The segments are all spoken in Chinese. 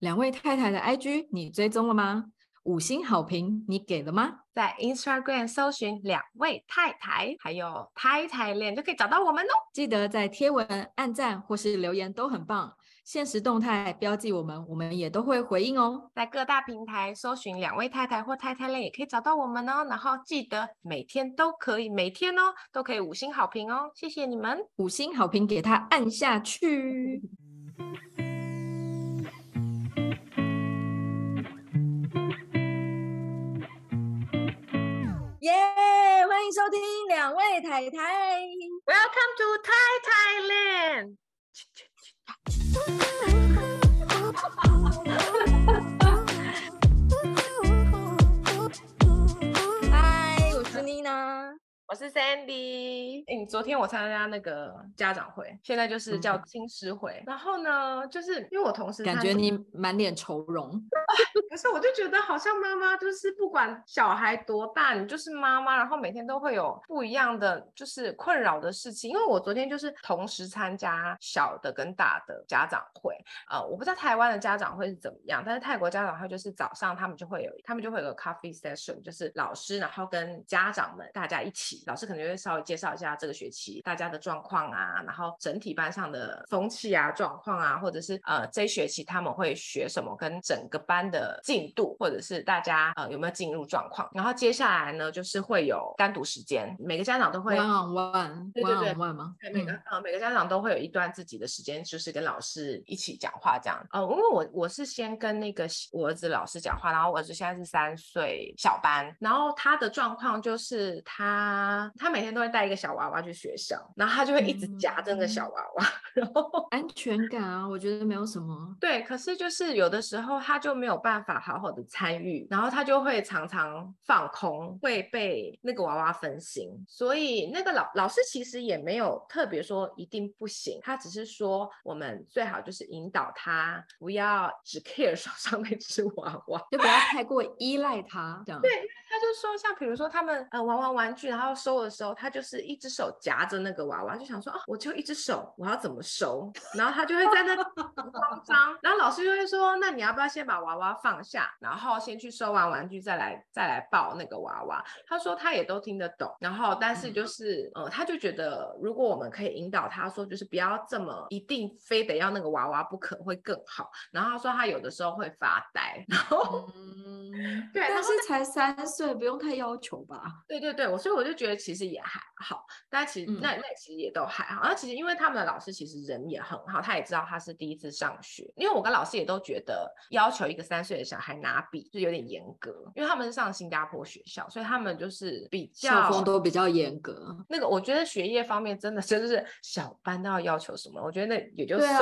两位太太的 IG 你追踪了吗？五星好评你给了吗？在 Instagram 搜寻两位太太，还有太太恋就可以找到我们哦。记得在贴文按赞或是留言都很棒，限时动态标记我们，我们也都会回应哦。在各大平台搜寻两位太太或太太恋也可以找到我们哦。然后记得每天都可以，每天哦都可以五星好评哦。谢谢你们，五星好评给他按下去。耶欢迎收听两位太太。Welcome to Thai Thailand。嗨，我是妮娜。我是 Sandy，哎，昨天我参加那个家长会，现在就是叫亲师会。嗯、然后呢，就是因为我同事感觉你满脸愁容，可是我就觉得好像妈妈就是不管小孩多大，你就是妈妈，然后每天都会有不一样的就是困扰的事情。因为我昨天就是同时参加小的跟大的家长会，呃，我不知道台湾的家长会是怎么样，但是泰国家长会就是早上他们就会有，他们就会有个 coffee session，就是老师然后跟家长们大家一起。老师可能就会稍微介绍一下这个学期大家的状况啊，然后整体班上的风气啊、状况啊，或者是呃这一学期他们会学什么，跟整个班的进度，或者是大家呃有没有进入状况。然后接下来呢，就是会有单独时间，每个家长都会 one on one，对对对 one on one 吗？每个呃每个家长都会有一段自己的时间，就是跟老师一起讲话这样。呃，因为我我是先跟那个我儿子老师讲话，然后我儿子现在是三岁小班，然后他的状况就是他。他每天都会带一个小娃娃去学校，然后他就会一直夹着那个小娃娃，嗯、然后安全感啊，我觉得没有什么。对，可是就是有的时候他就没有办法好好的参与，然后他就会常常放空，会被那个娃娃分心。所以那个老老师其实也没有特别说一定不行，他只是说我们最好就是引导他不要只 care 手上那只娃娃，就不要太过依赖他这样。对，他就说像比如说他们呃玩玩玩具，然后。收的时候，他就是一只手夹着那个娃娃，就想说啊，我就一只手，我要怎么收？然后他就会在那慌张，然后老师就会说，那你要不要先把娃娃放下，然后先去收完玩具再来再来抱那个娃娃？他说他也都听得懂，然后但是就是呃，他就觉得如果我们可以引导他说，就是不要这么一定非得要那个娃娃不可，会更好。然后他说他有的时候会发呆，然后嗯，对，但是才三岁，不用太要求吧？对对对，我所以我就觉得。其实也还好，但其实那那其实也都还好。而其实因为他们的老师其实人也很好，他也知道他是第一次上学。因为我跟老师也都觉得要求一个三岁的小孩拿笔就有点严格，因为他们是上新加坡学校，所以他们就是比较校风都比较严格。那个我觉得学业方面真的就是小班都要要求什么，我觉得那也就算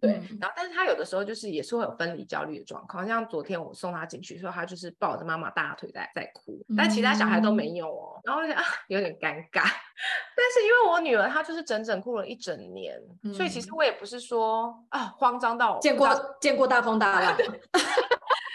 对，啊、对。然后但是他有的时候就是也是会有分离焦虑的状况，像昨天我送他进去的时候，他就是抱着妈妈大腿在在哭，但其他小孩都没有哦。嗯、然后我就啊。有点尴尬，但是因为我女儿她就是整整哭了一整年，嗯、所以其实我也不是说啊慌张到见过见过大风大浪。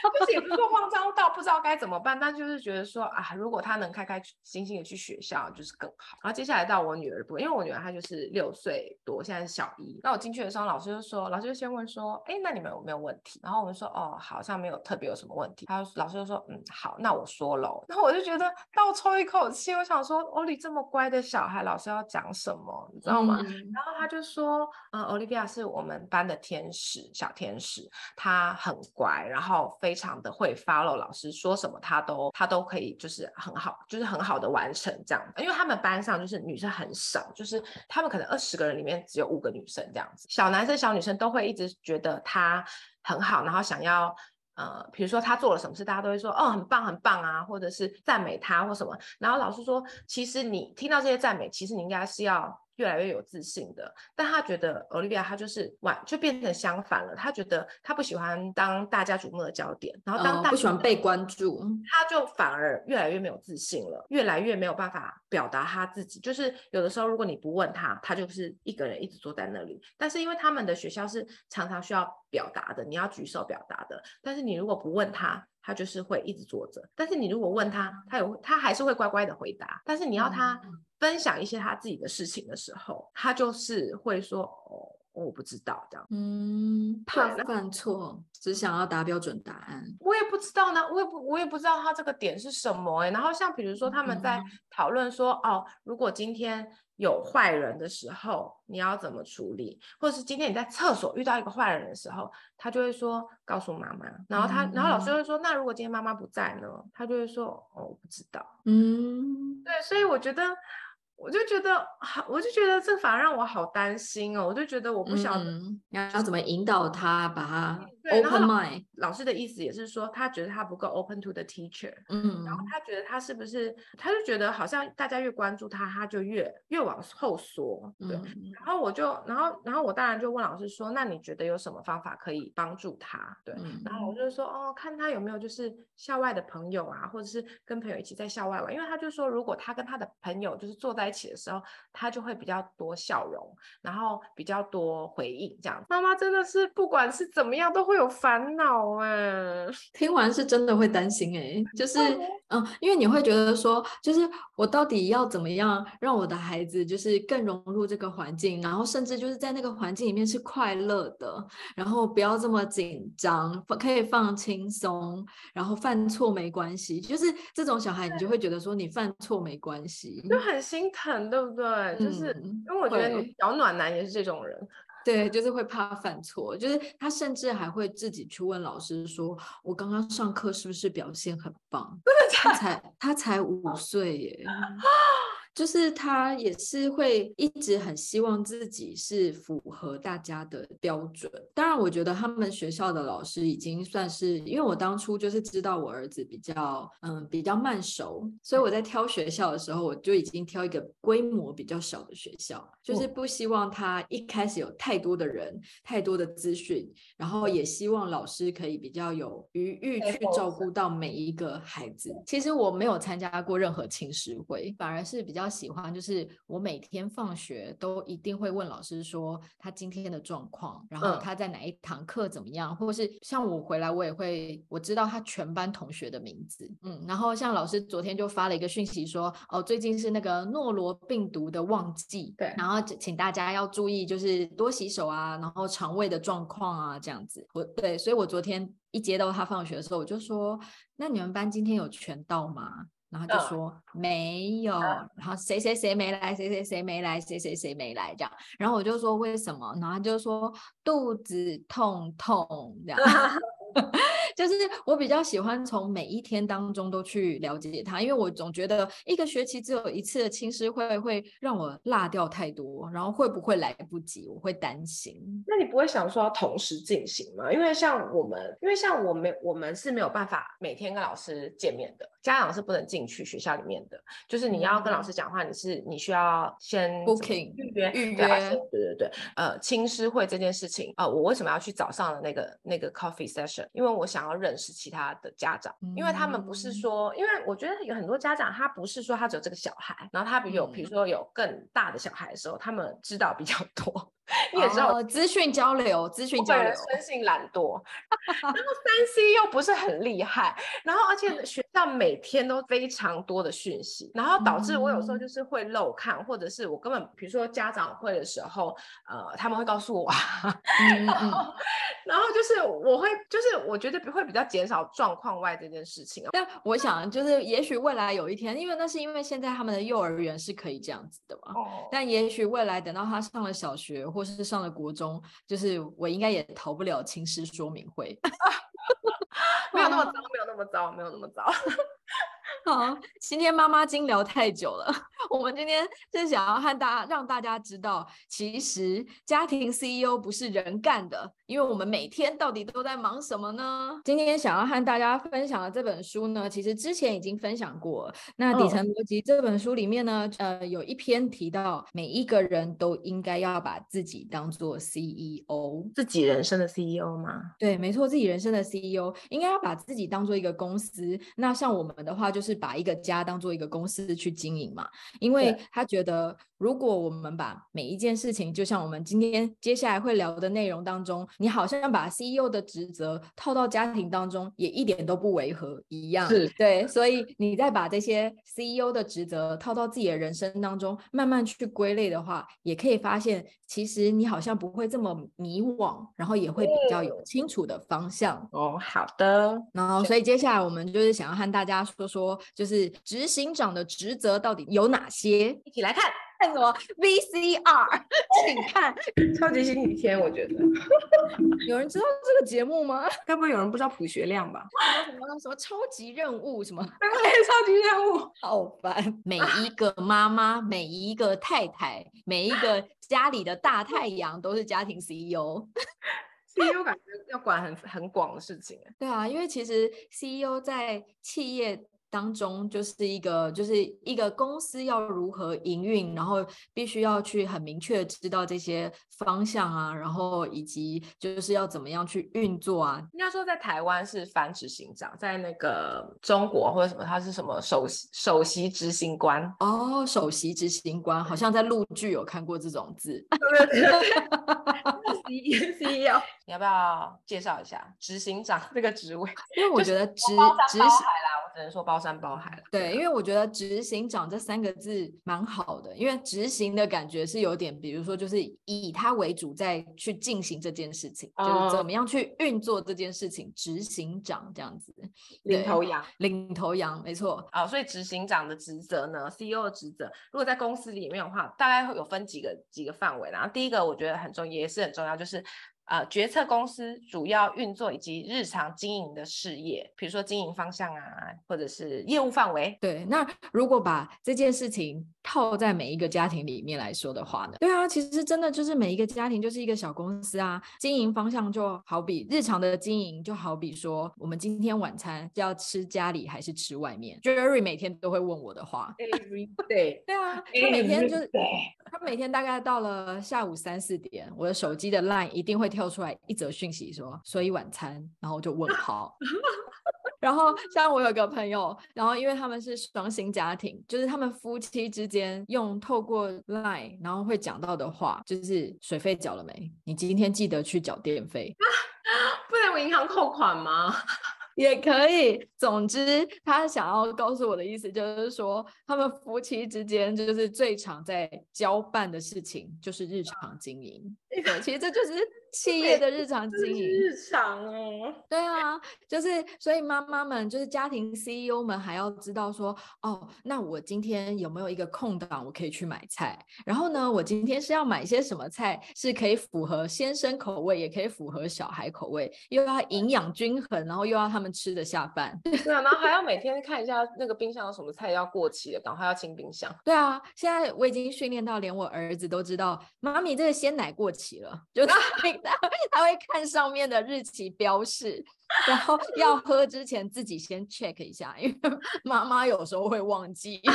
就是也不是说慌张到不知道该怎么办，但就是觉得说啊，如果他能开开心心的去学校，就是更好。然后接下来到我女儿部，因为我女儿她就是六岁多，现在是小一。那我进去的时候，老师就说，老师就先问说，哎，那你们有没有问题？然后我们说，哦，好像没有特别有什么问题。他老师就说，嗯，好，那我说喽。然后我就觉得倒抽一口气，我想说，欧丽这么乖的小孩，老师要讲什么，你知道吗？嗯、然后他就说，嗯，Olivia 是我们班的天使，小天使，她很乖，然后非常。常的会 follow 老师说什么，他都他都可以，就是很好，就是很好的完成这样。因为他们班上就是女生很少，就是他们可能二十个人里面只有五个女生这样子。小男生、小女生都会一直觉得他很好，然后想要呃，比如说他做了什么事，大家都会说哦，很棒，很棒啊，或者是赞美他或什么。然后老师说，其实你听到这些赞美，其实你应该是要。越来越有自信的，但他觉得 Olivia 他就是完就变成相反了。他觉得他不喜欢当大家瞩目的焦点，然后当大、哦、不喜欢被关注，他就反而越来越没有自信了，越来越没有办法表达他自己。就是有的时候，如果你不问他，他就是一个人一直坐在那里。但是因为他们的学校是常常需要表达的，你要举手表达的。但是你如果不问他，他就是会一直坐着。但是你如果问他，他有他还是会乖乖的回答。但是你要他。嗯分享一些他自己的事情的时候，他就是会说哦我不知道这样。嗯，怕犯错，只想要答标准答案。我也不知道呢，我也不我也不知道他这个点是什么哎、欸。然后像比如说他们在讨论说、嗯、哦，如果今天。有坏人的时候，你要怎么处理？或者是今天你在厕所遇到一个坏人的时候，他就会说告诉妈妈。然后他，嗯、然后老师会说，那如果今天妈妈不在呢？他就会说哦，我不知道。嗯，对，所以我觉得。我就觉得好，我就觉得这反而让我好担心哦。我就觉得我不晓得要、嗯、要怎么引导他，把他 open mind。老师的意思也是说，他觉得他不够 open to the teacher。嗯，然后他觉得他是不是，他就觉得好像大家越关注他，他就越越往后缩。对，嗯、然后我就，然后，然后我当然就问老师说，那你觉得有什么方法可以帮助他？对，嗯、然后我就说，哦，看他有没有就是校外的朋友啊，或者是跟朋友一起在校外玩，因为他就说，如果他跟他的朋友就是坐在在一起的时候，他就会比较多笑容，然后比较多回应，这样。妈妈真的是不管是怎么样都会有烦恼哎。听完是真的会担心哎，就是嗯，因为你会觉得说，就是我到底要怎么样让我的孩子就是更融入这个环境，然后甚至就是在那个环境里面是快乐的，然后不要这么紧张，可以放轻松，然后犯错没关系，就是这种小孩，你就会觉得说你犯错没关系，就很心。疼对不对？嗯、就是因为我觉得小暖男也是这种人，对，就是会怕犯错，就是他甚至还会自己去问老师说：“我刚刚上课是不是表现很棒？”真的假的？他才他才五岁耶。就是他也是会一直很希望自己是符合大家的标准。当然，我觉得他们学校的老师已经算是，因为我当初就是知道我儿子比较嗯比较慢熟，所以我在挑学校的时候，我就已经挑一个规模比较小的学校，就是不希望他一开始有太多的人、太多的资讯，然后也希望老师可以比较有余裕去照顾到每一个孩子。其实我没有参加过任何青师会，反而是比较。喜欢就是我每天放学都一定会问老师说他今天的状况，然后他在哪一堂课怎么样，嗯、或者是像我回来我也会我知道他全班同学的名字，嗯，然后像老师昨天就发了一个讯息说哦，最近是那个诺罗病毒的旺季，对，然后请大家要注意就是多洗手啊，然后肠胃的状况啊这样子，我对，所以我昨天一接到他放学的时候我就说，那你们班今天有全到吗？然后就说、uh, 没有，然后谁谁谁没来，谁谁谁没来，谁谁谁没来这样。然后我就说为什么？然后他就说肚子痛痛这样。就是我比较喜欢从每一天当中都去了解他，因为我总觉得一个学期只有一次的亲师会会让我落掉太多，然后会不会来不及，我会担心。那你不会想说要同时进行吗？因为像我们，因为像我们，我们是没有办法每天跟老师见面的，家长是不能进去学校里面的。就是你要跟老师讲话，你是你需要先 booking 预约预约，对对对。呃，亲师会这件事情，呃，我为什么要去早上的那个那个 coffee session？因为我想。要认识其他的家长，因为他们不是说，因为我觉得有很多家长，他不是说他只有这个小孩，然后他比有，比如说有更大的小孩的时候，他们知道比较多。你也知道，资讯交流，资讯交流。生性懒惰，然后三 C 又不是很厉害，然后而且学校每天都非常多的讯息，然后导致我有时候就是会漏看，或者是我根本，比如说家长会的时候，呃，他们会告诉我，然后，然后就是我会，就是我觉得会比较减少状况外这件事情。但我想，就是也许未来有一天，因为那是因为现在他们的幼儿园是可以这样子的嘛，但也许未来等到他上了小学。或是上了国中，就是我应该也逃不了情师说明会，没有那么糟，没有那么糟，没有那么糟。好，今天妈妈经聊太久了。我们今天是想要和大家让大家知道，其实家庭 CEO 不是人干的，因为我们每天到底都在忙什么呢？今天想要和大家分享的这本书呢，其实之前已经分享过。那底层逻辑这本书里面呢，呃，有一篇提到，每一个人都应该要把自己当做 CEO，自己人生的 CEO 吗？对，没错，自己人生的 CEO 应该要把自己当做一个公司。那像我们的话，就是把一个家当做一个公司去经营嘛。因为他觉得，如果我们把每一件事情，就像我们今天接下来会聊的内容当中，你好像把 CEO 的职责套到家庭当中，也一点都不违和一样。是对，所以你再把这些 CEO 的职责套到自己的人生当中，慢慢去归类的话，也可以发现，其实你好像不会这么迷惘，然后也会比较有清楚的方向。嗯、哦，好的。然后，所以接下来我们就是想要和大家说说，就是执行长的职责到底有哪些？一起来看。看什么 VCR？请看《超级星期天》，我觉得 有人知道这个节目吗？该不会有人不知道朴学亮吧？什么什么什么超级任务？什么？对，超级任务，好烦！每一个妈妈，每一个太太，每一个家里的大太阳，都是家庭 CEO。CEO 感觉要管很很广的事情。对啊，因为其实 CEO 在企业。当中就是一个，就是一个公司要如何营运，然后必须要去很明确的知道这些方向啊，然后以及就是要怎么样去运作啊。应该说在台湾是反执行长，在那个中国或者什么，他是什么首席首席执行官哦，首席执行官，好像在陆剧有看过这种字。CEO，你要不要介绍一下执行长这个职位？因为我觉得执执行只能说包山包海了。对，因为我觉得执行长这三个字蛮好的，因为执行的感觉是有点，比如说就是以他为主，再去进行这件事情，嗯、就是怎么样去运作这件事情。执行长这样子，领头羊，领头羊，没错。啊、哦，所以执行长的职责呢，CEO 的职责，如果在公司里面的话，大概会有分几个几个范围。然后第一个我觉得很重要，也是很重要，就是。呃，决策公司主要运作以及日常经营的事业，比如说经营方向啊，或者是业务范围。对，那如果把这件事情套在每一个家庭里面来说的话呢？对啊，其实真的就是每一个家庭就是一个小公司啊，经营方向就好比日常的经营，就好比说我们今天晚餐要吃家里还是吃外面？Jerry 每天都会问我的话。Every day。对啊，他每天就是他每天大概到了下午三四点，我的手机的 Line 一定会。跳出来一则讯息说，所以晚餐，然后就问 号。然后像我有个朋友，然后因为他们是双薪家庭，就是他们夫妻之间用透过 Line，然后会讲到的话，就是水费缴了没？你今天记得去缴电费。不能我银行扣款吗？也可以。总之，他想要告诉我的意思就是说，他们夫妻之间就是最常在交办的事情，就是日常经营。对，其实这就是。企业的日常经营，日常哦，对啊，就是所以妈妈们，就是家庭 CEO 们还要知道说，哦，那我今天有没有一个空档，我可以去买菜？然后呢，我今天是要买些什么菜，是可以符合先生口味，也可以符合小孩口味，又要营养均衡，然后又要他们吃得下饭。对啊，然后还要每天看一下那个冰箱有什么菜要过期了，赶快要清冰箱。对啊，现在我已经训练到连我儿子都知道，妈咪这个鲜奶过期了，就。他会看上面的日期标示，然后要喝之前自己先 check 一下，因为 妈妈有时候会忘记。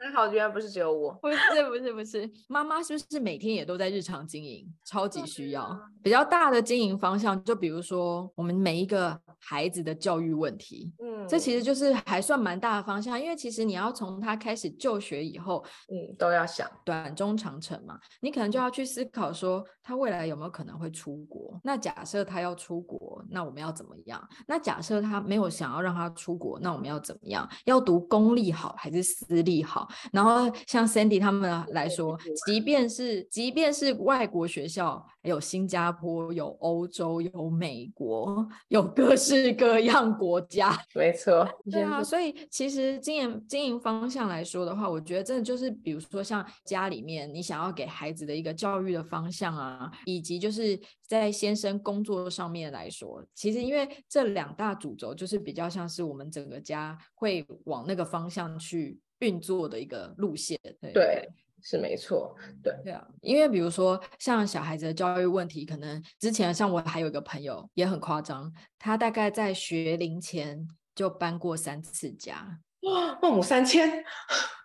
还好，居然不是只有我。不是不是不是，妈妈是不是每天也都在日常经营？超级需要比较大的经营方向，就比如说我们每一个孩子的教育问题。嗯，这其实。就是还算蛮大的方向，因为其实你要从他开始就学以后，嗯，都要想。短中长程嘛，你可能就要去思考说他未来有没有可能会出国。那假设他要出国，那我们要怎么样？那假设他没有想要让他出国，那我们要怎么样？要读公立好还是私立好？然后像 Sandy 他们来说，即便是即便是外国学校，有新加坡，有欧洲，有美国，有各式各样国家。没错，对啊，所以其实经营经营方向来说的话，我觉得真的就是，比如说像家里面你想要给孩子的一个教育的方向啊，以及就是在先生工作上面来说，其实因为这两大主轴就是比较像是我们整个家会往那个方向去。运作的一个路线，对，对，是没错，对，对啊，因为比如说像小孩子的教育问题，可能之前像我还有一个朋友也很夸张，他大概在学龄前就搬过三次家，哇，孟母三迁，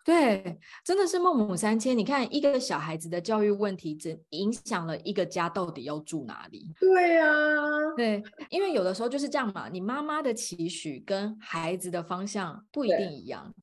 对，真的是孟母三迁。你看一个小孩子的教育问题，只影响了一个家到底要住哪里？对啊，对，因为有的时候就是这样嘛，你妈妈的期许跟孩子的方向不一定一样。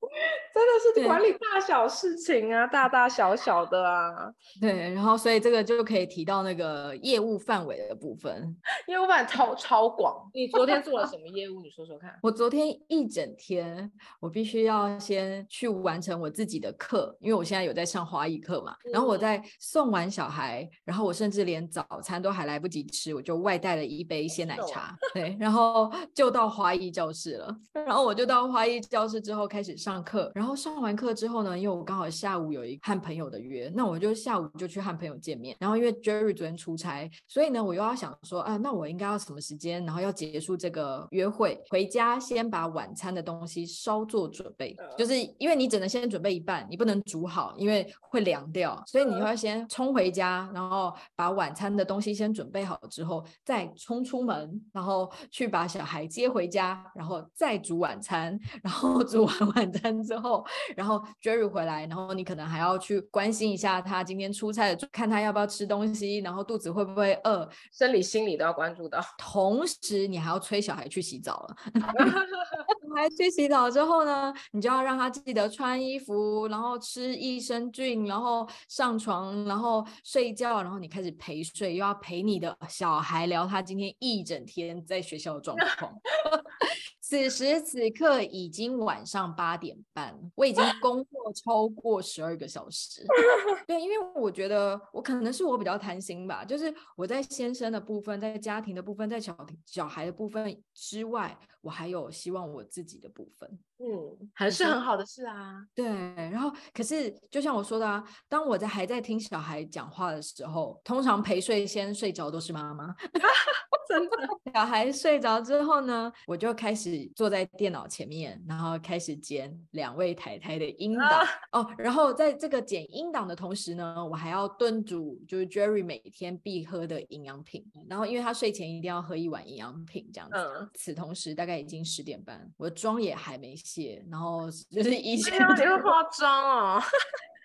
真的是管理大小事情啊，大大小小的啊。对，然后所以这个就可以提到那个业务范围的部分，业务范围超超广。你昨天做了什么业务？你说说看。我昨天一整天，我必须要先去完成我自己的课，因为我现在有在上华语课嘛。然后我在送完小孩，然后我甚至连早餐都还来不及吃，我就外带了一杯鲜奶茶。对，然后就到华语教室了。然后我就到华语教室之后开始上课。然后上完课之后呢，因为我刚好下午有一和朋友的约，那我就下午就去和朋友见面。然后因为 Jerry 昨天出差，所以呢，我又要想说，啊，那我应该要什么时间，然后要结束这个约会，回家先把晚餐的东西稍作准备。就是因为你只能先准备一半，你不能煮好，因为会凉掉，所以你要先冲回家，然后把晚餐的东西先准备好之后，再冲出门，然后去把小孩接回家，然后再煮晚餐，然后煮完晚餐之后。然后 Jerry 回来，然后你可能还要去关心一下他今天出差的，看他要不要吃东西，然后肚子会不会饿，生理心理都要关注到。同时，你还要催小孩去洗澡了。小孩去洗澡之后呢，你就要让他记得穿衣服，然后吃益生菌，然后上床，然后睡觉，然后你开始陪睡，又要陪你的小孩聊他今天一整天在学校的状况。此时此刻已经晚上八点半，我已经 工作超过十二个小时。对，因为我觉得我可能是我比较贪心吧，就是我在先生的部分，在家庭的部分，在小小孩的部分之外，我还有希望我自己的部分。嗯，还是很好的事啊。对，然后可是就像我说的啊，当我在还在听小孩讲话的时候，通常陪睡先睡着都是妈妈。真的，小孩睡着之后呢，我就开始坐在电脑前面，然后开始剪两位太太的音档、啊、哦。然后在这个剪音档的同时呢，我还要炖煮就是 Jerry 每天必喝的营养品。然后因为他睡前一定要喝一碗营养品这样子。嗯、此同时大概已经十点半，我的妆也还没卸，然后就是以前你会化妆哦。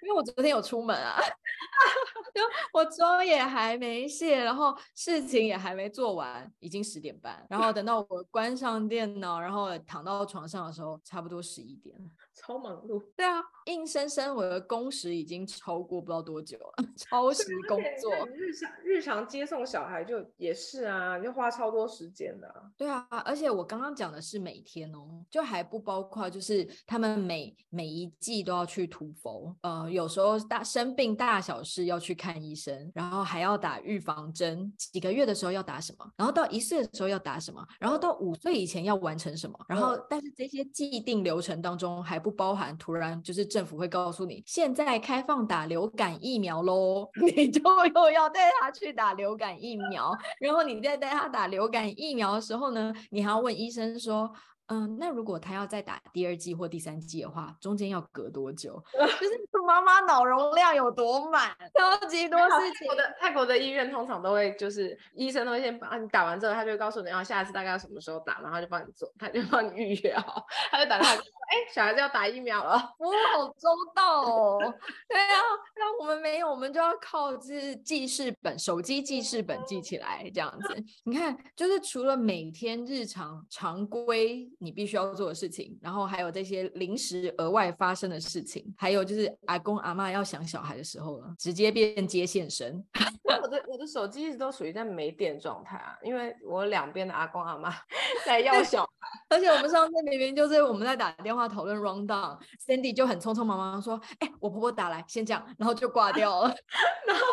因为我昨天有出门啊，就我妆也还没卸，然后事情也还没做完，已经十点半，然后等到我关上电脑，然后躺到床上的时候，差不多十一点了。超忙碌，对啊，硬生生我的工时已经超过不知道多久了，超时工作。日常日常接送小孩就也是啊，你就花超多时间的啊。对啊，而且我刚刚讲的是每天哦，就还不包括就是他们每每一季都要去涂氟，呃，有时候大生病大小事要去看医生，然后还要打预防针，几个月的时候要打什么，然后到一岁的时候要打什么，然后到五岁以前要完成什么，然后但是这些既定流程当中还不。不包含突然就是政府会告诉你，现在开放打流感疫苗喽，你就 又要带他去打流感疫苗，然后你在带他打流感疫苗的时候呢，你还要问医生说。嗯，那如果他要再打第二剂或第三剂的话，中间要隔多久？就是妈妈脑容量有多满，超级多事情。泰国的泰国的医院通常都会，就是医生都会先帮你打完之后，他就会告诉你，然后下一次大概要什么时候打，然后就帮你做，他就帮你预约好，他就打电话说，哎、欸，小孩子要打疫苗了，哇，好周到哦。对啊，那我们没有，我们就要靠就是记事本，手机记事本记起来这样子。你看，就是除了每天日常常规。你必须要做的事情，然后还有这些临时额外发生的事情，还有就是阿公阿妈要想小孩的时候了，直接变接线生。我的我的手机一直都属于在没电状态啊，因为我两边的阿公阿妈 在要小孩，而且我们上次明明就是我们在打电话讨论 rundown，Sandy 就很匆匆忙忙说：“哎、欸，我婆婆打来，先这样，然后就挂掉了，然后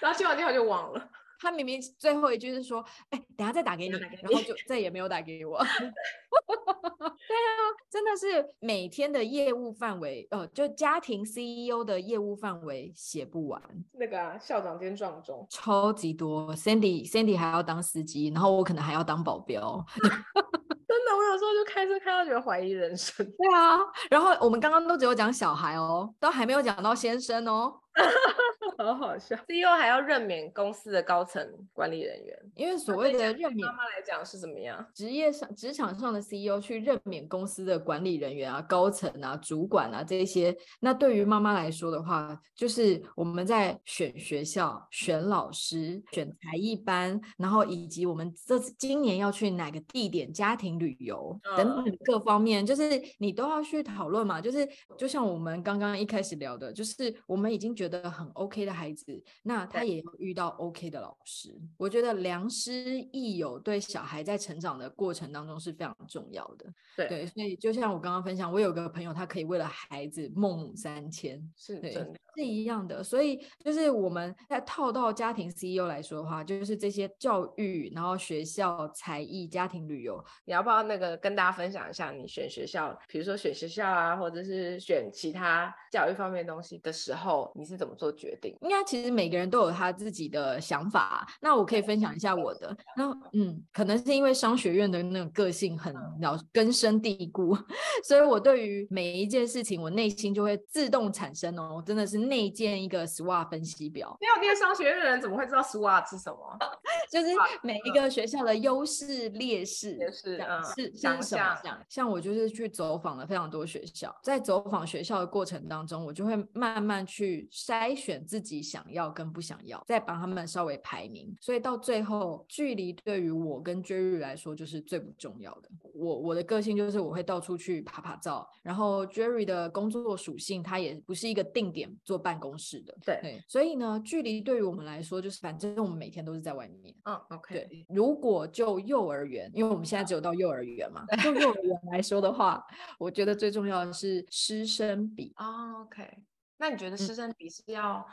然后接完电话就忘了。”他明明最后一句是说：“哎、欸，等下再打给你。给你”然后就再也没有打给我。对啊，真的是每天的业务范围，呃，就家庭 CEO 的业务范围写不完。那个、啊、校长兼撞钟，超级多。Sandy Sandy 还要当司机，然后我可能还要当保镖。真的，我有时候就开车开到觉得怀疑人生。对啊，然后我们刚刚都只有讲小孩哦，都还没有讲到先生哦。好好笑。CEO 还要任免公司的高层管理人员，因为所谓的任免，妈妈来讲是怎么样？职业上、职场上的 CEO 去任免公司的管理人员啊、高层啊、主管啊这些，那对于妈妈来说的话，就是我们在选学校、选老师、选才艺班，然后以及我们这今年要去哪个地点、家庭旅游等等各方面，就是你都要去讨论嘛。就是就像我们刚刚一开始聊的，就是我们已经觉得很 OK 的孩子，那他也要遇到 OK 的老师。我觉得良师益友对小孩在成长的过程当中是非常重要的。对，对，所以就像我刚刚分享，我有个朋友，他可以为了孩子孟母三迁，是对。是一样的，所以就是我们在套到家庭 CEO 来说的话，就是这些教育，然后学校、才艺、家庭旅游，你要不要那个跟大家分享一下你选学校，比如说选学校啊，或者是选其他教育方面的东西的时候，你是怎么做决定？应该其实每个人都有他自己的想法，那我可以分享一下我的。那嗯，可能是因为商学院的那种个性很老根深蒂固，所以我对于每一件事情，我内心就会自动产生哦，真的是。内建一个 SWOT 分析表。没有念商学院的人怎么会知道 SWOT 是什么？就是每一个学校的优势、劣势，是是什么？像像我就是去走访了非常多学校，在走访学校的过程当中，我就会慢慢去筛选自己想要跟不想要，再帮他们稍微排名。所以到最后，距离对于我跟 Jerry 来说就是最不重要的。我我的个性就是我会到处去爬爬照，然后 Jerry 的工作属性，他也不是一个定点。坐办公室的，对对，所以呢，距离对于我们来说，就是反正我们每天都是在外面。嗯，OK。对，如果就幼儿园，因为我们现在只有到幼儿园嘛，就幼儿园来说的话，我觉得最重要的是师生比。哦，OK。那你觉得师生比是要？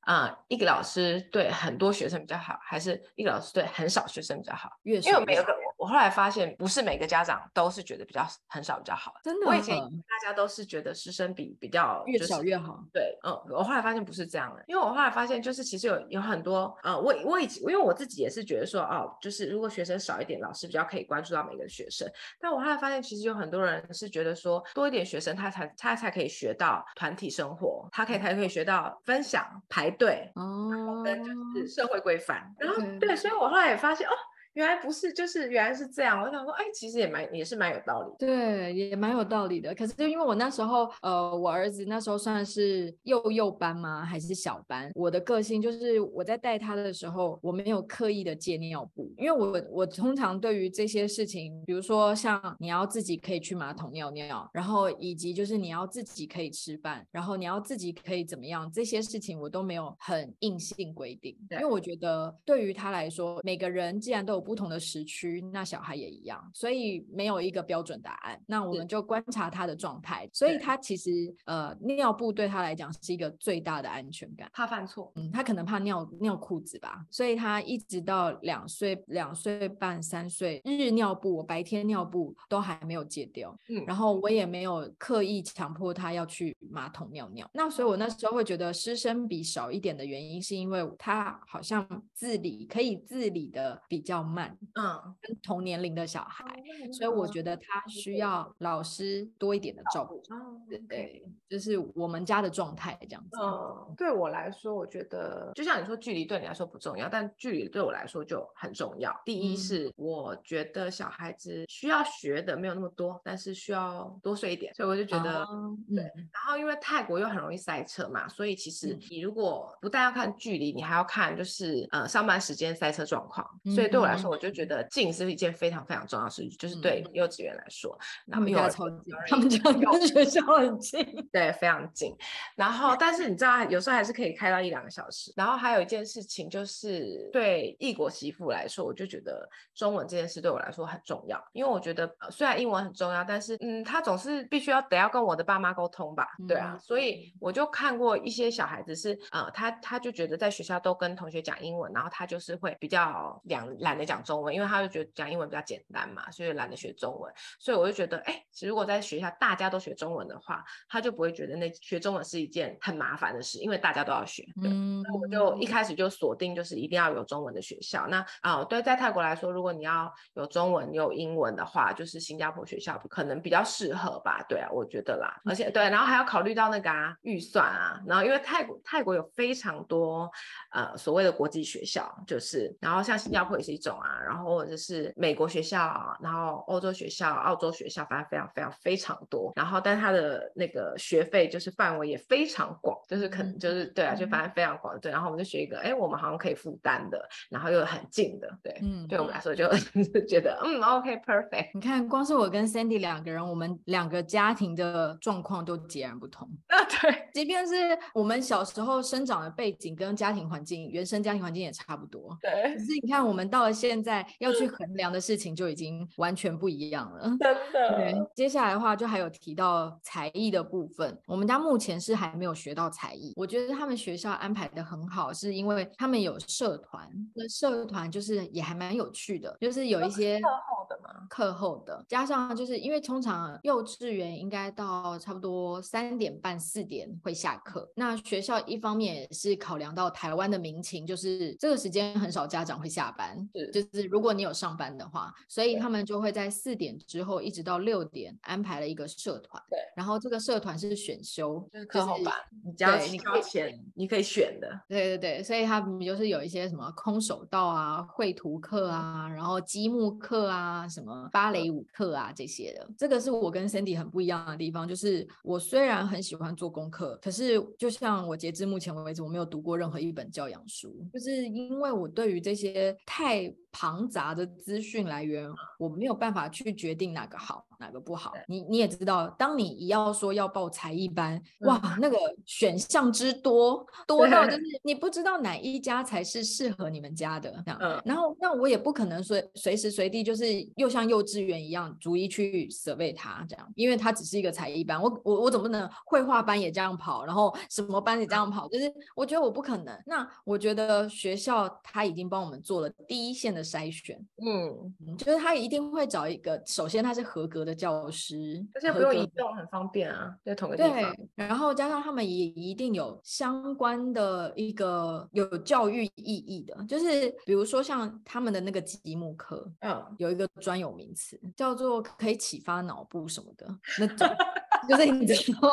啊、呃，一个老师对很多学生比较好，还是一个老师对很少学生比较好？越因为我每个我后来发现，不是每个家长都是觉得比较很少比较好。真的，我以前大家都是觉得师生比比较、就是、越少越好。对，嗯，我后来发现不是这样的，因为我后来发现就是其实有有很多，呃，我我以前因为我自己也是觉得说，哦，就是如果学生少一点，老师比较可以关注到每个学生。但我后来发现，其实有很多人是觉得说，多一点学生，他才他才可以学到团体生活，他可以才可以学到分享排。队，哦，跟就是社会规范，然后对，所以我后来也发现哦。原来不是，就是原来是这样。我想说，哎，其实也蛮也是蛮有道理，对，也蛮有道理的。可是就因为我那时候，呃，我儿子那时候算是幼幼班吗？还是小班？我的个性就是我在带他的时候，我没有刻意的借尿布，因为我我通常对于这些事情，比如说像你要自己可以去马桶尿尿，然后以及就是你要自己可以吃饭，然后你要自己可以怎么样，这些事情我都没有很硬性规定，因为我觉得对于他来说，每个人既然都有不同的时区，那小孩也一样，所以没有一个标准答案。那我们就观察他的状态，所以他其实呃尿布对他来讲是一个最大的安全感，怕犯错。嗯，他可能怕尿尿裤子吧，所以他一直到两岁、两岁半、三岁，日尿布、我白天尿布都还没有戒掉。嗯，然后我也没有刻意强迫他要去马桶尿尿。那所以我那时候会觉得师生比少一点的原因，是因为他好像自理可以自理的比较。慢，嗯，跟同年龄的小孩，嗯，所以我觉得他需要老师多一点的照顾。哦，对对，就是我们家的状态这样子。嗯，对我来说，我觉得就像你说，距离对你来说不重要，但距离对我来说就很重要。第一是我觉得小孩子需要学的没有那么多，但是需要多睡一点，所以我就觉得，嗯，对。然后因为泰国又很容易塞车嘛，所以其实你如果不但要看距离，你还要看就是呃上班时间塞车状况。所以对我来说，我就觉得近是一件非常非常重要的事情，就是对幼稚园来说，他们家超近，他们家跟学校很近，对，非常近。然后，但是你知道，有时候还是可以开到一两个小时。然后还有一件事情，就是对异国媳妇来说，我就觉得中文这件事对我来说很重要，因为我觉得虽然英文很重要，但是嗯，他总是必须要得要跟我的爸妈沟通吧，对啊。所以我就看过一些小孩子是呃，他他就觉得在学校都跟同学讲英文，然后他就是会比较两懒得讲。讲中文，因为他就觉得讲英文比较简单嘛，所以懒得学中文。所以我就觉得，哎，如果在学校大家都学中文的话，他就不会觉得那学中文是一件很麻烦的事，因为大家都要学。对，嗯，那我就一开始就锁定就是一定要有中文的学校。那啊，哦，对，在泰国来说，如果你要有中文有英文的话，就是新加坡学校可能比较适合吧。对啊，我觉得啦，而且对，然后还要考虑到那个啊预算啊，然后因为泰国泰国有非常多呃所谓的国际学校，就是然后像新加坡也是一种啊，然后或者是美国学校，然后欧洲学校、澳洲学校，反正非常非常非常多。然后但它的那个学费就是范围也非常广，就是可能就是对啊，就反正非常广。对，然后我们就学一个，哎，我们好像可以负担的，然后又很近的，对，嗯，对我们来说就 觉得嗯，OK，perfect。你看，光是我跟 Sandy 两个人，我们两个家庭的状况都截然不同 啊。对，即便是我们小时候生长的背景跟家庭环境，原生家庭环境也差不多。对，可是你看，我们到了现在要去衡量的事情就已经完全不一样了。真的。对，接下来的话就还有提到才艺的部分，我们家目前是还没有学到才艺。我觉得他们学校安排的很好，是因为他们有社团，那社团就是也还蛮有趣的，就是有一些课后的嘛，课后的，加上就是因为通常幼稚园应该到差不多三点半四点会下课，那学校一方面也是考量到台湾的民情，就是这个时间很少家长会下班，是就是如果你有上班的话，所以他们就会在四点之后一直到六点安排了一个社团，对，然后这个社团是选修，就是课后班，你交你交钱你可以选的，对对对，所以他们就是有一些什么空手道啊、绘图课啊，然后积木课啊、什么芭蕾舞课啊这些的，这个是我跟 candy 很不一样的地方，就是我虽然很喜欢做功课，可是就像我截至目前为止，我没有读过任何一本教养书，就是因为我对于这些太庞杂的资讯来源，我没有办法去决定哪个好。哪个不好？你你也知道，当你一要说要报才艺班，嗯、哇，那个选项之多，多到就是你不知道哪一家才是适合你们家的这样。嗯、然后，那我也不可能随随时随地就是又像幼稚园一样逐一去 survey 他这样，因为他只是一个才艺班，我我我总不能绘画班也这样跑，然后什么班也这样跑，就是我觉得我不可能。那我觉得学校他已经帮我们做了第一线的筛选，嗯，就是他一定会找一个，首先他是合格的。教师，而且不用移动，很方便啊，在同个地方。对，然后加上他们也一定有相关的一个有教育意义的，就是比如说像他们的那个积木课，嗯，有一个专有名词叫做可以启发脑部什么的，那种 就是你知道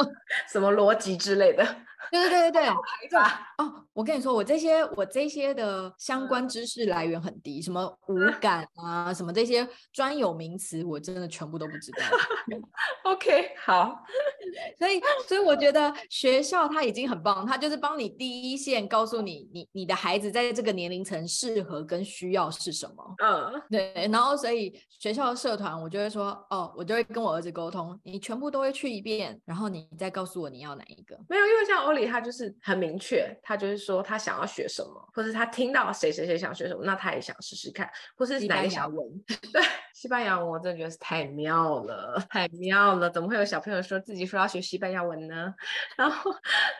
什么逻辑之类的。对对对对对，哦，我跟你说，我这些我这些的相关知识来源很低，什么五感啊，什么这些专有名词，我真的全部都不知道。OK，好，所以所以我觉得学校他已经很棒，他就是帮你第一线告诉你，你你的孩子在这个年龄层适合跟需要是什么。嗯，对，然后所以学校的社团，我就会说，哦，我就会跟我儿子沟通，你全部都会去一遍，然后你再告诉我你要哪一个。没有，因为像他就是很明确，他就是说他想要学什么，或是他听到谁谁谁想学什么，那他也想试试看，或是哪个小文，对，西班牙文我真的觉得是太妙了，太妙了，怎么会有小朋友说自己说要学西班牙文呢？然后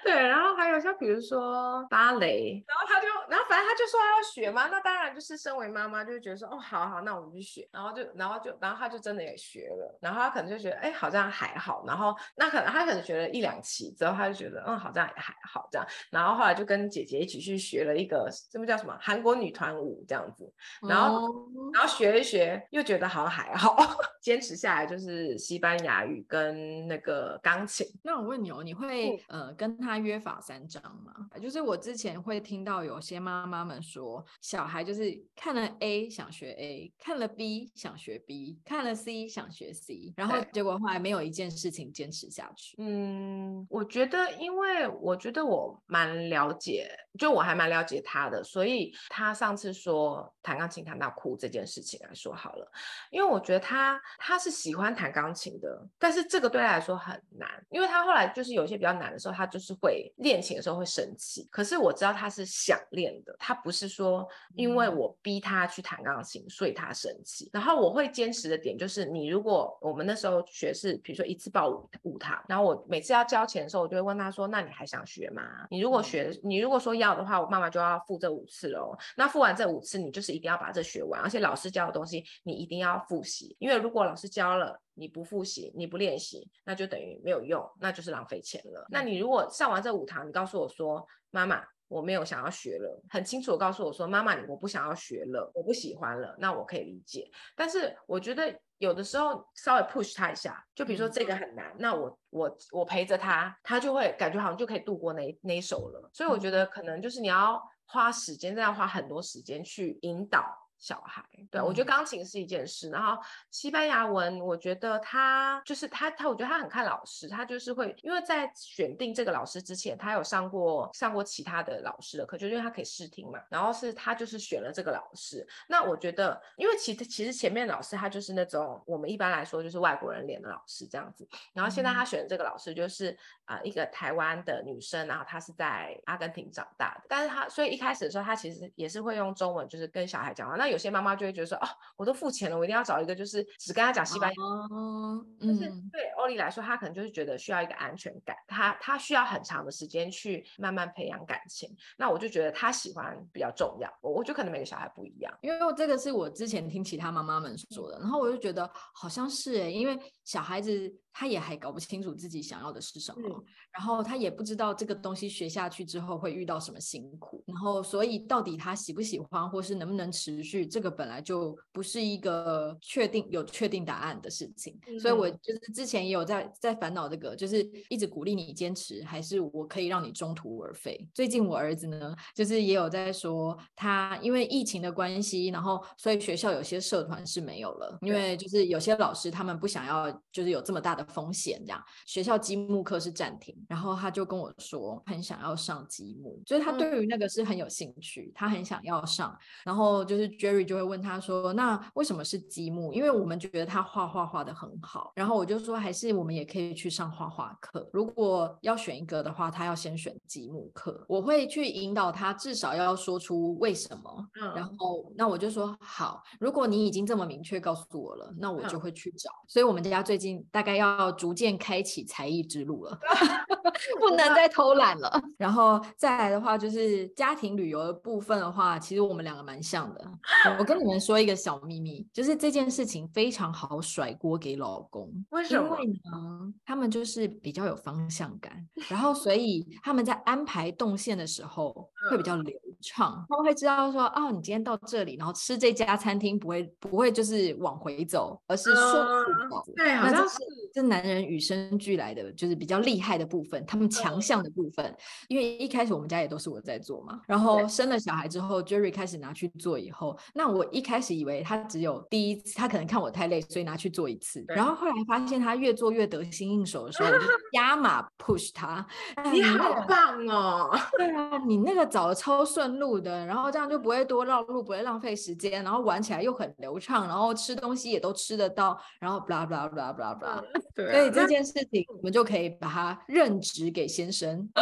对，然后还有像比如说芭蕾，然后他就，然后反正他就说他要学嘛，那当然就是身为妈妈就会觉得说哦，好好，那我们去学，然后就，然后就，然后他就真的也学了，然后他可能就觉得哎，好像还好，然后那可能他可能学了一两期之后，他就觉得嗯，好像。还好这样，然后后来就跟姐姐一起去学了一个，这不叫什么韩国女团舞这样子，然后、哦、然后学一学，又觉得好像还好，坚持下来就是西班牙语跟那个钢琴。那我问你哦，你会呃跟他约法三章吗？就是我之前会听到有些妈妈们说，小孩就是看了 A 想学 A，看了 B 想学 B，看了 C 想学 C，然后结果后来没有一件事情坚持下去。嗯，我觉得因为。我觉得我蛮了解，就我还蛮了解他的，所以他上次说弹钢琴弹到哭这件事情来说好了，因为我觉得他他是喜欢弹钢琴的，但是这个对他来说很难，因为他后来就是有些比较难的时候，他就是会练琴的时候会生气。可是我知道他是想练的，他不是说因为我逼他去弹钢琴，所以他生气。然后我会坚持的点就是，你如果我们那时候学是，比如说一次报五五堂，然后我每次要交钱的时候，我就会问他说：“那你还想学吗？你如果学，你如果说要的话，我妈妈就要付这五次喽。那付完这五次，你就是一定要把这学完，而且老师教的东西你一定要复习，因为如果老师教了你不复习，你不练习，那就等于没有用，那就是浪费钱了。那你如果上完这五堂，你告诉我说，妈妈。”我没有想要学了，很清楚的告诉我说，妈妈，我不想要学了，我不喜欢了，那我可以理解。但是我觉得有的时候稍微 push 他一下，就比如说这个很难，那我我我陪着他，他就会感觉好像就可以度过那那一首了。所以我觉得可能就是你要花时间，再要花很多时间去引导。小孩，对，我觉得钢琴是一件事，然后西班牙文，我觉得他就是他他，我觉得他很看老师，他就是会，因为在选定这个老师之前，他有上过上过其他的老师的课，就因为他可以试听嘛，然后是他就是选了这个老师。那我觉得，因为其实其实前面老师他就是那种我们一般来说就是外国人脸的老师这样子，然后现在他选的这个老师就是啊、呃、一个台湾的女生，然后她是在阿根廷长大的，但是她所以一开始的时候，她其实也是会用中文就是跟小孩讲话，那。有些妈妈就会觉得说，哦，我都付钱了，我一定要找一个就是只跟他讲西班牙。哦，但是对欧丽来说，她可能就是觉得需要一个安全感，她她需要很长的时间去慢慢培养感情。那我就觉得她喜欢比较重要。我我就可能每个小孩不一样，因为这个是我之前听其他妈妈们说的，然后我就觉得好像是哎，因为小孩子。他也还搞不清楚自己想要的是什么，嗯、然后他也不知道这个东西学下去之后会遇到什么辛苦，然后所以到底他喜不喜欢或是能不能持续，这个本来就不是一个确定有确定答案的事情。嗯、所以我就是之前也有在在烦恼这个，就是一直鼓励你坚持，还是我可以让你中途而废。最近我儿子呢，就是也有在说，他因为疫情的关系，然后所以学校有些社团是没有了，因为就是有些老师他们不想要，就是有这么大的。风险这样，学校积木课是暂停，然后他就跟我说很想要上积木，就是他对于那个是很有兴趣，嗯、他很想要上。然后就是 Jerry 就会问他说：“那为什么是积木？”因为我们觉得他画画画的很好。然后我就说：“还是我们也可以去上画画课。如果要选一个的话，他要先选积木课。我会去引导他，至少要说出为什么。嗯、然后那我就说好，如果你已经这么明确告诉我了，那我就会去找。嗯、所以我们家最近大概要。逐渐开启才艺之路了 不能再偷懒了。然后再来的话，就是家庭旅游的部分的话，其实我们两个蛮像的。我跟你们说一个小秘密，就是这件事情非常好甩锅给老公。为什么？因为呢，他们就是比较有方向感，然后所以他们在安排动线的时候会比较流畅。他们会知道说，哦，你今天到这里，然后吃这家餐厅，不会不会就是往回走，而是顺路走。对，好像是。这男人与生俱来的就是比较厉害的部分，他们强项的部分。嗯、因为一开始我们家也都是我在做嘛，然后生了小孩之后，Jerry 开始拿去做以后，那我一开始以为他只有第一次，他可能看我太累，所以拿去做一次。然后后来发现他越做越得心应手的时候，我就 加码 push 他。你好棒哦！对啊，你那个找的超顺路的，然后这样就不会多绕路，不会浪费时间，然后玩起来又很流畅，然后吃东西也都吃得到，然后 blah blah blah blah blah。对啊，所以这件事情我们就可以把它任职给先生。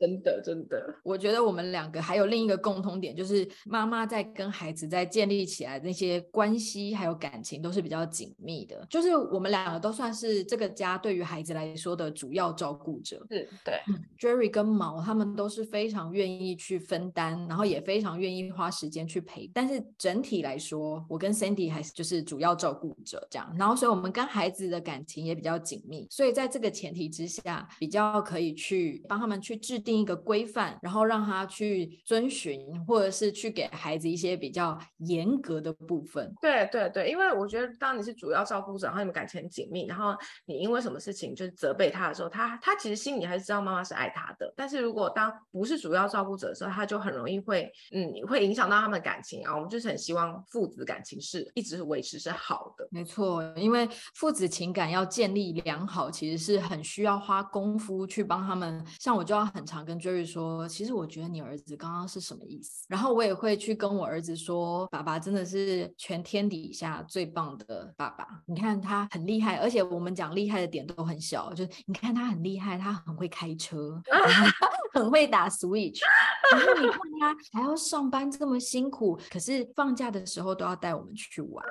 真的，真的，我觉得我们两个还有另一个共同点，就是妈妈在跟孩子在建立起来那些关系还有感情都是比较紧密的。就是我们两个都算是这个家对于孩子来说的主要照顾者。是，对。嗯，Jerry 跟毛他们都是非常愿意去分担，然后也非常愿意花时间去陪。但是整体来说，我跟 Sandy 还是就是主要照顾者这样。然后，所以我们跟孩子的感情也比较紧密。所以在这个前提之下，比较可以去帮他们去制定。一个规范，然后让他去遵循，或者是去给孩子一些比较严格的部分。对对对，因为我觉得当你是主要照顾者，然后你们感情很紧密，然后你因为什么事情就是责备他的时候，他他其实心里还是知道妈妈是爱他的。但是如果当不是主要照顾者的时候，他就很容易会嗯会影响到他们的感情啊。我们就是很希望父子感情是一直维持是好的。没错，因为父子情感要建立良好，其实是很需要花功夫去帮他们。像我就要很常跟 Jerry 说，其实我觉得你儿子刚刚是什么意思？然后我也会去跟我儿子说，爸爸真的是全天底下最棒的爸爸。你看他很厉害，而且我们讲厉害的点都很小，就是你看他很厉害，他很会开车，很会打 Switch。然后你看他还要上班这么辛苦，可是放假的时候都要带我们去玩，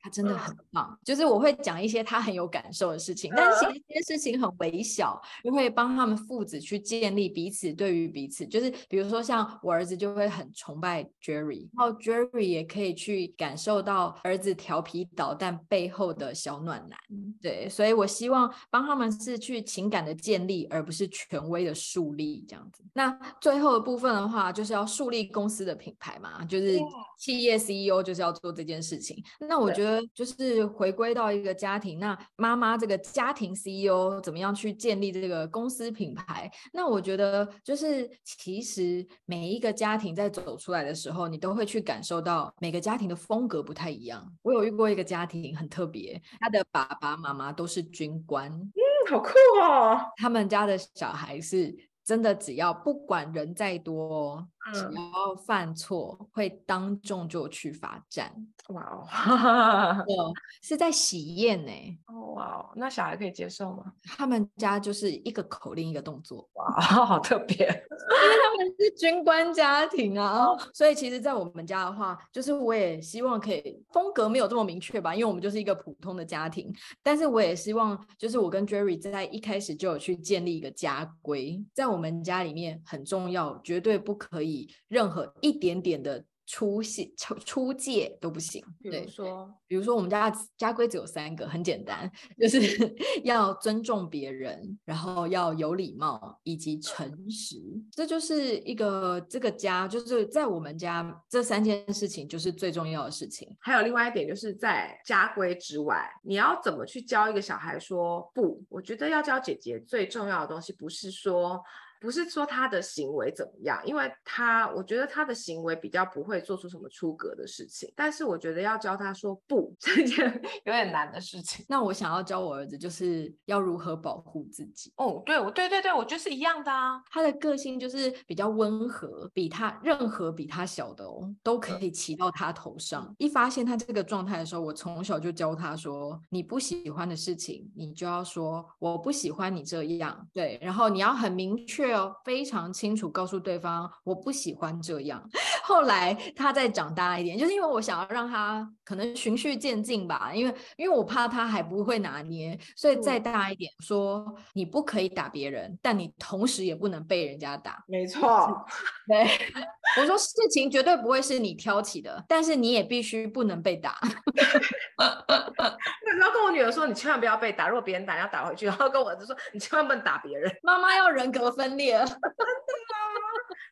他真的很棒。就是我会讲一些他很有感受的事情，但是其实这些事情很微小，就会帮他们父子去建立彼此对于彼此。就是比如说像我儿子就会很崇拜 Jerry，然后 Jerry 也可以去感受到儿子调皮捣蛋背后的小暖男。对，所以我希望帮他们是去情感的建立，而不是权威的树立这样子。那最后的部分？的话就是要树立公司的品牌嘛，就是企业 CEO 就是要做这件事情。那我觉得就是回归到一个家庭，那妈妈这个家庭 CEO 怎么样去建立这个公司品牌？那我觉得就是其实每一个家庭在走出来的时候，你都会去感受到每个家庭的风格不太一样。我有遇过一个家庭很特别，他的爸爸妈妈都是军官，嗯，好酷哦。他们家的小孩是。真的，只要不管人再多，只要犯错，嗯、会当众就去罚站。哇哦，是在喜宴呢。哦哇哦，那小孩可以接受吗？他们家就是一个口令一个动作。哇，好特别，因为他们是军官家庭啊。所以其实，在我们家的话，就是我也希望可以风格没有这么明确吧，因为我们就是一个普通的家庭。但是我也希望，就是我跟 Jerry 在一开始就有去建立一个家规，在我们家里面很重要，绝对不可以任何一点点的。出现出出界都不行。比如说，比如说我们家家规只有三个，很简单，就 是要尊重别人，然后要有礼貌，以及诚实。这就是一个这个家，就是在我们家这三件事情就是最重要的事情。还有另外一点，就是在家规之外，你要怎么去教一个小孩说不？我觉得要教姐姐最重要的东西，不是说。不是说他的行为怎么样，因为他我觉得他的行为比较不会做出什么出格的事情，但是我觉得要教他说不，这件有点难的事情。那我想要教我儿子，就是要如何保护自己。哦，对，我对对对，我觉得是一样的啊。他的个性就是比较温和，比他任何比他小的哦都可以骑到他头上。嗯。一发现他这个状态的时候，我从小就教他说，你不喜欢的事情，你就要说我不喜欢你这样。对，然后你要很明确。非常清楚告诉对方，我不喜欢这样。后来他再长大一点，就是因为我想要让他可能循序渐进吧，因为因为我怕他还不会拿捏，所以再大一点说，你不可以打别人，但你同时也不能被人家打。没错，对，我说事情绝对不会是你挑起的，但是你也必须不能被打。然后跟我女儿说，你千万不要被打，如果别人打你要打回去。然后跟我儿子说，你千万不能打别人。妈妈要人格分裂。真的吗？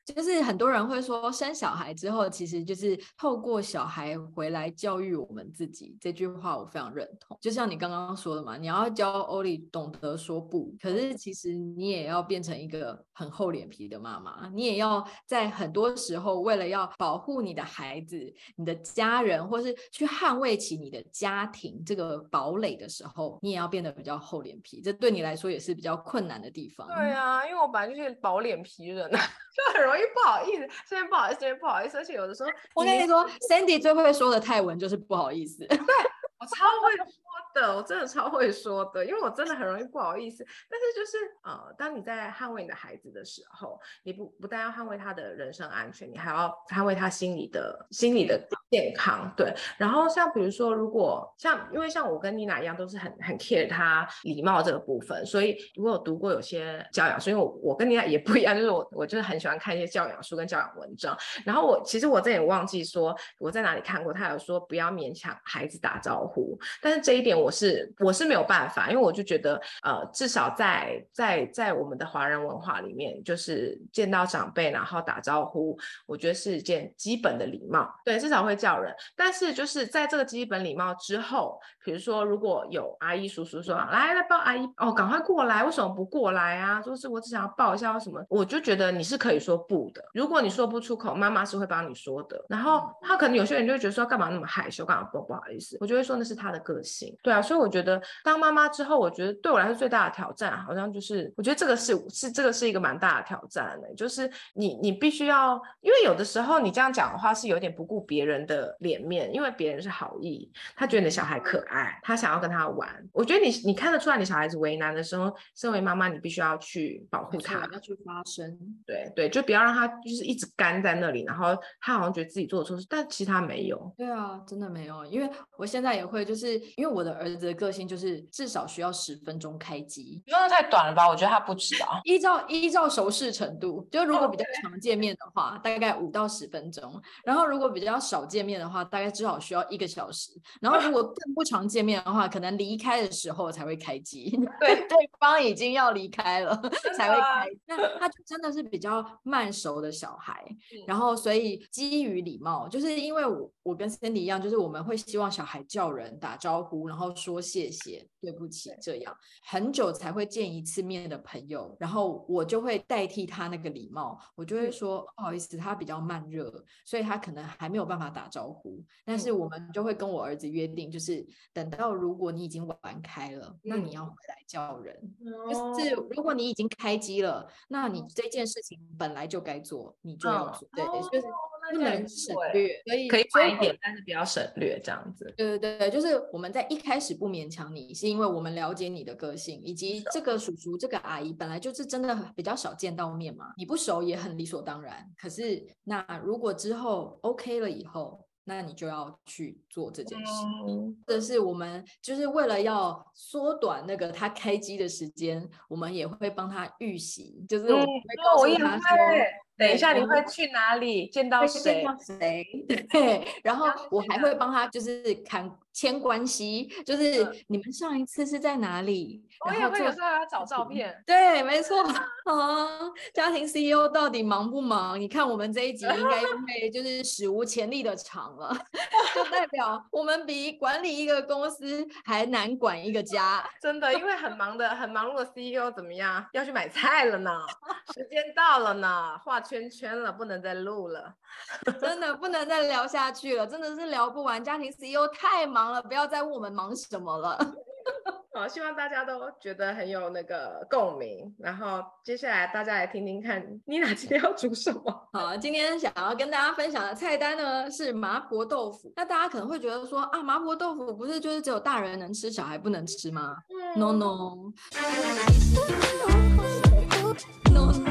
就是很多人会说，生小孩之后，其实就是透过小孩回来教育我们自己。这句话我非常认同。就像你刚刚说的嘛，你要教欧里懂得说不，可是其实你也要变成一个很厚脸皮的妈妈。你也要在很多时候，为了要保护你的孩子、你的家人，或是去捍卫起你的家庭这个堡垒的时候，你也要变得比较厚脸皮。这对你来说也是比较困难的地方。对啊，因为我本来就是薄脸皮人啊，很容易。不好意思，这边不好意思，这边不好意思，而且有的时候，我跟你说，Sandy 最会说的泰文就是不好意思。对，我超会说的，我真的超会说的，因为我真的很容易不好意思。但是就是呃，当你在捍卫你的孩子的时候，你不不但要捍卫他的人身安全，你还要捍卫他心理的心理的健康。对，然后像比如说，如果像因为像我跟妮娜一样，都是很很 care 他礼貌这个部分，所以如果有读过有些教养书，因为我我跟妮娜也不一样，就是我我就是很喜欢看一些教养书跟教养文章。然后我其实我这也忘记说我在哪里看过，他有说不要勉强孩子打招呼，但是这一点我是我是没有办法，因为我就觉得呃，至少在在在我们的华人文化里面，就是见到长辈然后打招呼，我觉得是一件基本的礼貌，对，至少会。叫人。但是就是在这个基本礼貌之后，比如说如果有阿姨叔叔说来来抱阿姨哦，赶快过来，为什么不过来啊？就是我只想要抱一下什么，我就觉得你是可以说不的。如果你说不出口，妈妈是会帮你说的。然后他可能有些人就会觉得说干嘛那么害羞，干嘛不不好意思？我就会说那是他的个性。对啊，所以我觉得当妈妈之后，我觉得对我来说最大的挑战，好像就是我觉得这个是是这个是一个蛮大的挑战的，就是你你必须要，因为有的时候你这样讲的话是有点不顾别人的脸面，因为别人是好意，他觉得你的小孩可爱，他想要跟他玩。我觉得你你看得出来你小孩子为难的时候，身为妈妈你必须要去保护他，要去发声。对对，就不要让他就是一直干在那里，然后他好像觉得自己做错事，但其实他没有。对啊，真的没有，因为我现在也会，就是因为我的儿子的个性就是至少需要十分钟开机。你说的太短了吧？我觉得他不止啊。依照依照熟识程度，就如果比较常见面的话.大概五到十分钟；然后如果比较少见面的话，大概至少需要一个小时。然后如果更不常见面的话，可能离开的时候才会开机。对，对方已经要离开了才会开。那他就真的是比较慢熟的小孩。然后所以基于礼貌，就是因为我我跟 Cindy 一样，就是我们会希望小孩叫人打招呼，然后说谢谢、对不起，这样很久才会见一次面的朋友，然后我就会代替他那个礼貌，我就会说不好意思，他比较慢热，所以他可能还没有办法打招呼。但是我们就会跟我儿子约定，就是等到如果你已经玩开了，那你要回来叫人。就是如果你已经开机了，那你这件事情本来就该做，你就要做。对，就是。不能省略，可以可以快一点，但是比较省略这样子。对对对，就是我们在一开始不勉强你，是因为我们了解你的个性，以及这个叔叔、这个阿姨本来就是真的比较少见到面嘛，你不熟也很理所当然。可是那如果之后 OK 了以后，那你就要去做这件事。这、嗯、是我们就是为了要缩短那个他开机的时间，我们也会帮他预习，就是我们会告诉他说。嗯等一下，你会去哪里见到谁？见到谁？对，然后我还会帮他，就是看。牵关系，就是你们上一次是在哪里？我也会有时候要找照片。对，没错。啊，家庭 CEO 到底忙不忙？你看我们这一集应该 会就是史无前例的长了，就代表我们比管理一个公司还难管一个家。真的，因为很忙的、很忙碌的 CEO 怎么样？要去买菜了呢？时间到了呢，画圈圈了，不能再录了。真的不能再聊下去了，真的是聊不完。家庭 CEO 太忙。忙了，不要再问我们忙什么了。好，希望大家都觉得很有那个共鸣。然后接下来大家来听听看，Nina 今天要煮什么？好，今天想要跟大家分享的菜单呢是麻婆豆腐。那大家可能会觉得说啊，麻婆豆腐不是就是只有大人能吃，小孩不能吃吗？嗯？No No No No。